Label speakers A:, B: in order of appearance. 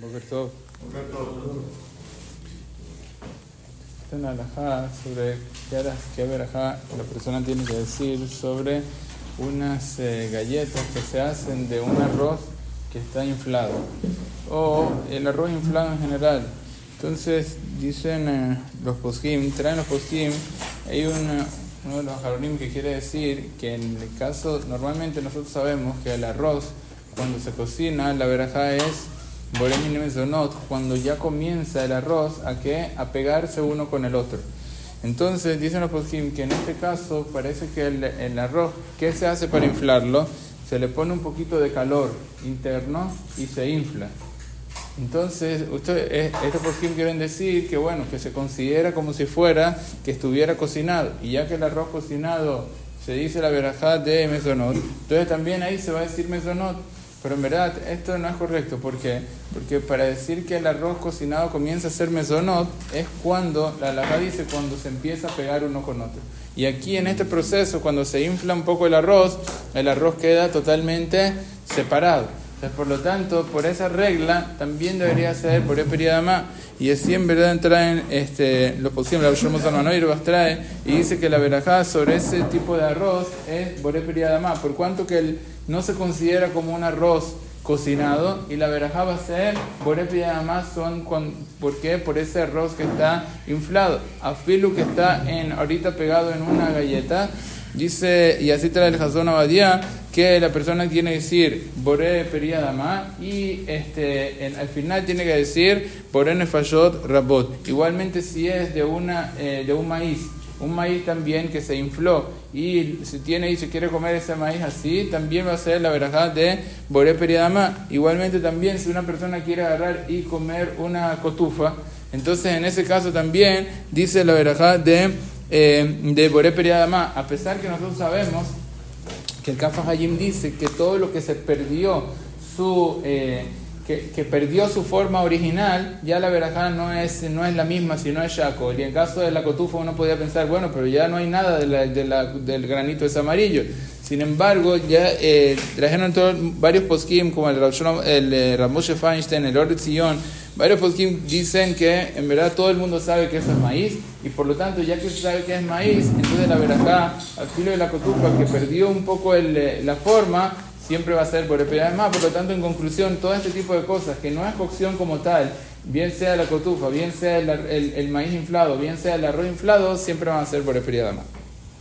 A: Boker Tov. Esta es una alajá sobre qué verajá la persona tiene que decir sobre unas eh, galletas que se hacen de un arroz que está inflado o el arroz inflado en general. Entonces dicen eh, los poskim, traen los poskim, hay una- uno de los jaronim que quiere decir que en el caso, normalmente nosotros sabemos que el arroz cuando se cocina, la verajá es Boremine Mesonot, cuando ya comienza el arroz a que a pegarse uno con el otro. Entonces dicen los poskim que en este caso parece que el, el arroz, ¿qué se hace para inflarlo? Se le pone un poquito de calor interno y se infla. Entonces, usted, eh, estos poskim quieren decir que bueno, que se considera como si fuera que estuviera cocinado. Y ya que el arroz cocinado se dice la verajá de mesonot, entonces también ahí se va a decir mesonot. Pero en verdad esto no es correcto. ¿Por qué? Porque para decir que el arroz cocinado comienza a ser mesonot es cuando, la alajá dice cuando se empieza a pegar uno con otro. Y aquí en este proceso, cuando se infla un poco el arroz, el arroz queda totalmente separado. Entonces, por lo tanto, por esa regla también debería ser por periodama. Y así en verdad traen este, lo posible, la Shlomo Salmanoir trae y dice que la verajá sobre ese tipo de arroz es el periodama, por cuanto que el, no se considera como un arroz cocinado y la verajá va a ser el periodama son con, ¿por qué? Por ese arroz que está inflado. Afilu que está en, ahorita pegado en una galleta. Dice, y así trae el Hazón Abadía, que la persona tiene que decir Boré Periadama y este, en- al final tiene que decir Boré Nefayot Rabot. Igualmente, si es de, una, eh, de un maíz, un maíz también que se infló y se tiene y se quiere comer ese maíz así, también va a ser la verajá de Boré Periadama. Igualmente, también si una persona quiere agarrar y comer una cotufa, entonces en ese caso también dice la verajá de eh, de Boré Periadama, a pesar que nosotros sabemos que el Kafa Hayim dice que todo lo que se perdió su eh, que, que perdió su forma original, ya la verajá no es, no es la misma, sino es Shaco. Y en caso de la cotufa uno podía pensar, bueno, pero ya no hay nada de la- de la- del granito es amarillo. Sin embargo, ya eh, trajeron todos- varios poskim, como el, Shalom- el eh, Rav Moshe Feinstein, el Oret Zion, varios poskim dicen que en verdad todo el mundo sabe que eso es maíz, y por lo tanto, ya que se sabe que es maíz, entonces la verajá, al filo de la cotufa, que perdió un poco el, eh, la forma, siempre va a ser por más. Por lo tanto, en conclusión, todo este tipo de cosas que no es cocción como tal, bien sea la cotufa, bien sea el, el- maíz inflado, bien sea el arroz inflado, siempre van a ser por más.